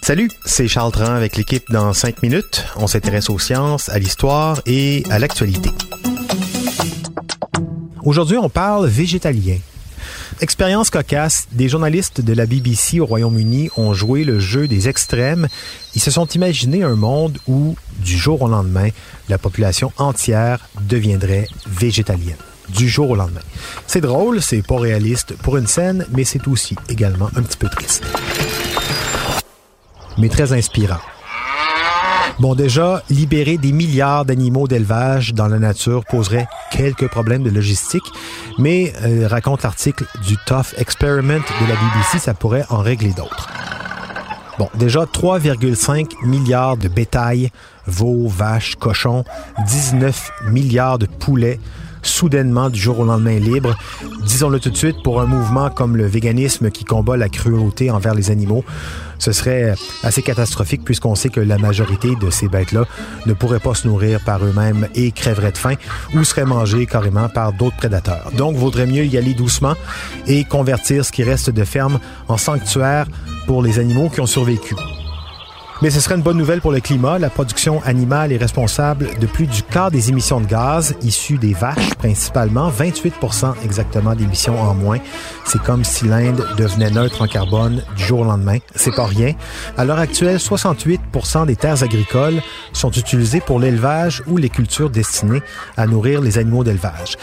Salut, c'est Charles Tran avec l'équipe dans 5 minutes. On s'intéresse aux sciences, à l'histoire et à l'actualité. Aujourd'hui, on parle végétalien. Expérience cocasse, des journalistes de la BBC au Royaume-Uni ont joué le jeu des extrêmes. Ils se sont imaginés un monde où, du jour au lendemain, la population entière deviendrait végétalienne. Du jour au lendemain. C'est drôle, c'est pas réaliste pour une scène, mais c'est aussi également un petit peu triste. Mais très inspirant. Bon, déjà, libérer des milliards d'animaux d'élevage dans la nature poserait quelques problèmes de logistique, mais euh, raconte l'article du Tough Experiment de la BBC, ça pourrait en régler d'autres. Bon, déjà 3,5 milliards de bétail, veaux, vaches, cochons, 19 milliards de poulets, soudainement du jour au lendemain libre. Disons-le tout de suite, pour un mouvement comme le véganisme qui combat la cruauté envers les animaux, ce serait assez catastrophique puisqu'on sait que la majorité de ces bêtes-là ne pourraient pas se nourrir par eux-mêmes et crèveraient de faim ou seraient mangées carrément par d'autres prédateurs. Donc, vaudrait mieux y aller doucement et convertir ce qui reste de ferme en sanctuaire pour les animaux qui ont survécu. Mais ce serait une bonne nouvelle pour le climat. La production animale est responsable de plus du quart des émissions de gaz issues des vaches, principalement 28 exactement d'émissions en moins. C'est comme si l'Inde devenait neutre en carbone du jour au lendemain. C'est pas rien. À l'heure actuelle, 68% des terres agricoles sont utilisées pour l'élevage ou les cultures destinées à nourrir les animaux d'élevage.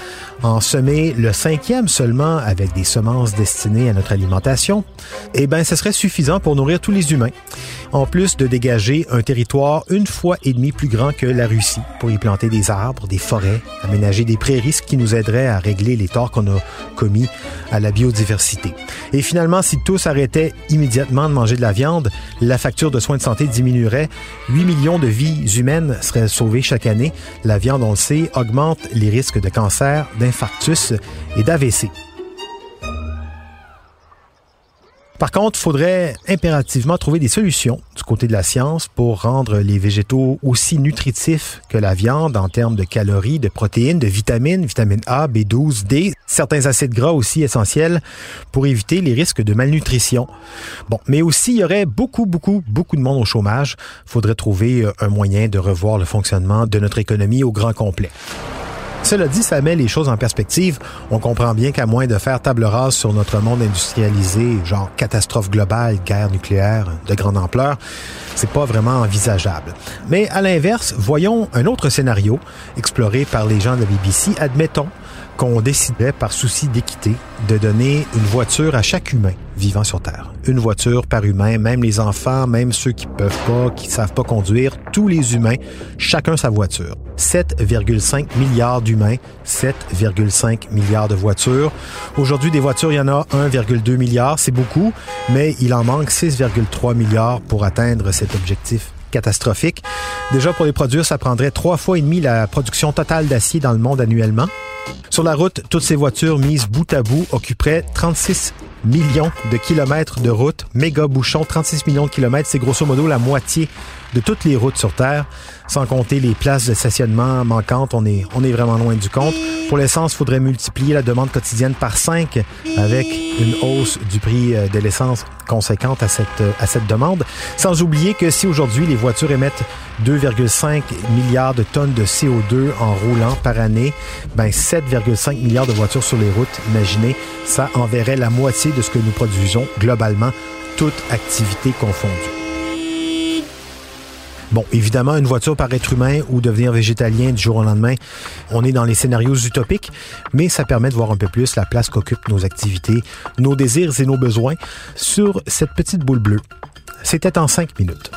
En semer le cinquième seulement avec des semences destinées à notre alimentation, eh ben, ce serait suffisant pour nourrir tous les humains. En plus de dégager un territoire une fois et demi plus grand que la Russie pour y planter des arbres, des forêts, aménager des prairies, qui nous aiderait à régler les torts qu'on a commis à la biodiversité. Et finalement, si tous arrêtaient immédiatement de manger de la viande, la facture de soins de santé diminuerait. 8 millions de vies humaines seraient sauvées chaque année. La viande, on le sait, augmente les risques de cancer, d'infarctus et d'AVC. Par contre, il faudrait impérativement trouver des solutions du côté de la science pour rendre les végétaux aussi nutritifs que la viande en termes de calories, de protéines, de vitamines, vitamine A, B12, D, certains acides gras aussi essentiels pour éviter les risques de malnutrition. Bon, mais aussi, il y aurait beaucoup, beaucoup, beaucoup de monde au chômage. Il faudrait trouver un moyen de revoir le fonctionnement de notre économie au grand complet. Cela dit, ça met les choses en perspective. On comprend bien qu'à moins de faire table rase sur notre monde industrialisé, genre catastrophe globale, guerre nucléaire de grande ampleur, c'est pas vraiment envisageable. Mais à l'inverse, voyons un autre scénario exploré par les gens de la BBC. Admettons qu'on décidait, par souci d'équité, de donner une voiture à chaque humain vivant sur Terre. Une voiture par humain, même les enfants, même ceux qui peuvent pas, qui savent pas conduire, tous les humains, chacun sa voiture. 7,5 milliards d'humains, 7,5 milliards de voitures. Aujourd'hui, des voitures, il y en a 1,2 milliard, c'est beaucoup, mais il en manque 6,3 milliards pour atteindre cet objectif catastrophique. Déjà, pour les produire, ça prendrait trois fois et demi la production totale d'acier dans le monde annuellement. Sur la route, toutes ces voitures mises bout à bout occuperaient 36 millions de kilomètres de route. Méga bouchon, 36 millions de kilomètres, c'est grosso modo la moitié de toutes les routes sur Terre, sans compter les places de stationnement manquantes. On est, on est vraiment loin du compte. Pour l'essence, il faudrait multiplier la demande quotidienne par 5 avec une hausse du prix euh, de l'essence conséquente à cette, à cette demande. Sans oublier que si aujourd'hui les voitures émettent 2,5 milliards de tonnes de CO2 en roulant par année, ben 7,5 milliards de voitures sur les routes, imaginez, ça enverrait la moitié de ce que nous produisons globalement, toute activité confondue. Bon, évidemment, une voiture par être humain ou devenir végétalien du jour au lendemain, on est dans les scénarios utopiques, mais ça permet de voir un peu plus la place qu'occupent nos activités, nos désirs et nos besoins sur cette petite boule bleue. C'était en cinq minutes.